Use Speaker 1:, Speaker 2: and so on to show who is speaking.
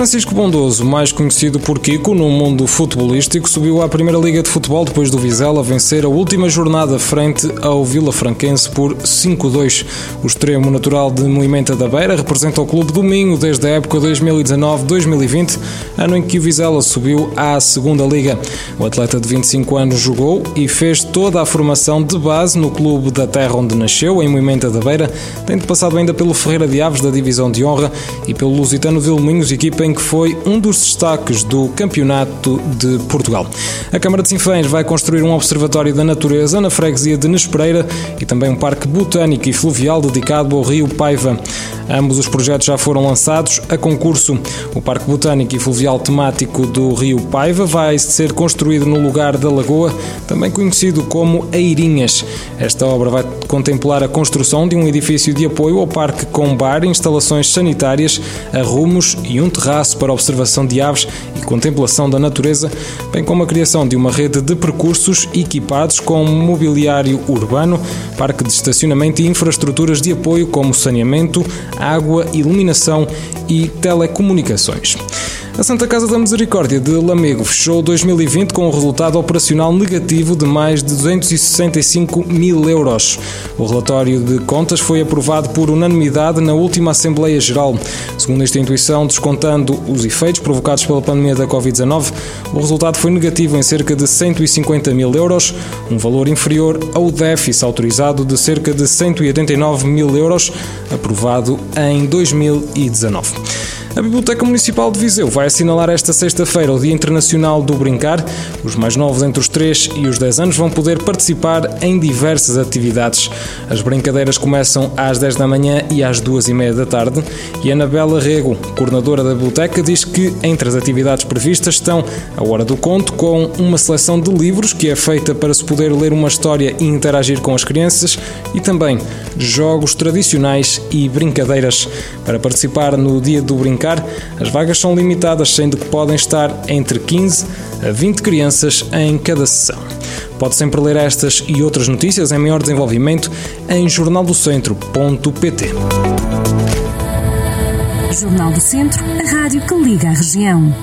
Speaker 1: Francisco Bondoso, mais conhecido por Kiko no mundo futebolístico, subiu à Primeira Liga de Futebol depois do Vizela vencer a última jornada frente ao Vila Franquense por 5-2. O extremo natural de Moimenta da Beira representa o clube do Minho desde a época 2019-2020, ano em que o Vizela subiu à Segunda Liga. O atleta de 25 anos jogou e fez toda a formação de base no clube da terra onde nasceu, em Moimenta da Beira, tendo passado ainda pelo Ferreira de Aves da Divisão de Honra e pelo Lusitano Vilminhos, equipa em que foi um dos destaques do Campeonato de Portugal. A Câmara de Sinfãs vai construir um observatório da natureza na freguesia de Nespereira e também um parque botânico e fluvial dedicado ao rio Paiva. Ambos os projetos já foram lançados a concurso. O Parque Botânico e Fluvial Temático do Rio Paiva vai ser construído no lugar da Lagoa, também conhecido como Airinhas. Esta obra vai contemplar a construção de um edifício de apoio ao parque com bar, instalações sanitárias, arrumos e um terraço para observação de aves e contemplação da natureza, bem como a criação de uma rede de percursos equipados com mobiliário urbano, parque de estacionamento e infraestruturas de apoio como saneamento, água, iluminação e telecomunicações. A Santa Casa da Misericórdia de Lamego fechou 2020 com um resultado operacional negativo de mais de 265 mil euros. O relatório de contas foi aprovado por unanimidade na última Assembleia Geral. Segundo a instituição, descontando os efeitos provocados pela pandemia da Covid-19, o resultado foi negativo em cerca de 150 mil euros, um valor inferior ao déficit autorizado de cerca de 189 mil euros, aprovado em 2019. A Biblioteca Municipal de Viseu vai assinalar esta sexta-feira o Dia Internacional do Brincar. Os mais novos entre os 3 e os 10 anos vão poder participar em diversas atividades. As brincadeiras começam às 10 da manhã e às 2 e meia da tarde. E Anabela Rego, coordenadora da biblioteca, diz que entre as atividades previstas estão a Hora do Conto, com uma seleção de livros que é feita para se poder ler uma história e interagir com as crianças, e também jogos tradicionais e brincadeiras. Para participar no Dia do Brincar, brincar, as vagas são limitadas, sendo que podem estar entre 15 a 20 crianças em cada sessão. Pode sempre ler estas e outras notícias em maior desenvolvimento em jornaldocentro.pt.
Speaker 2: Jornal do Centro, a rádio que liga a região.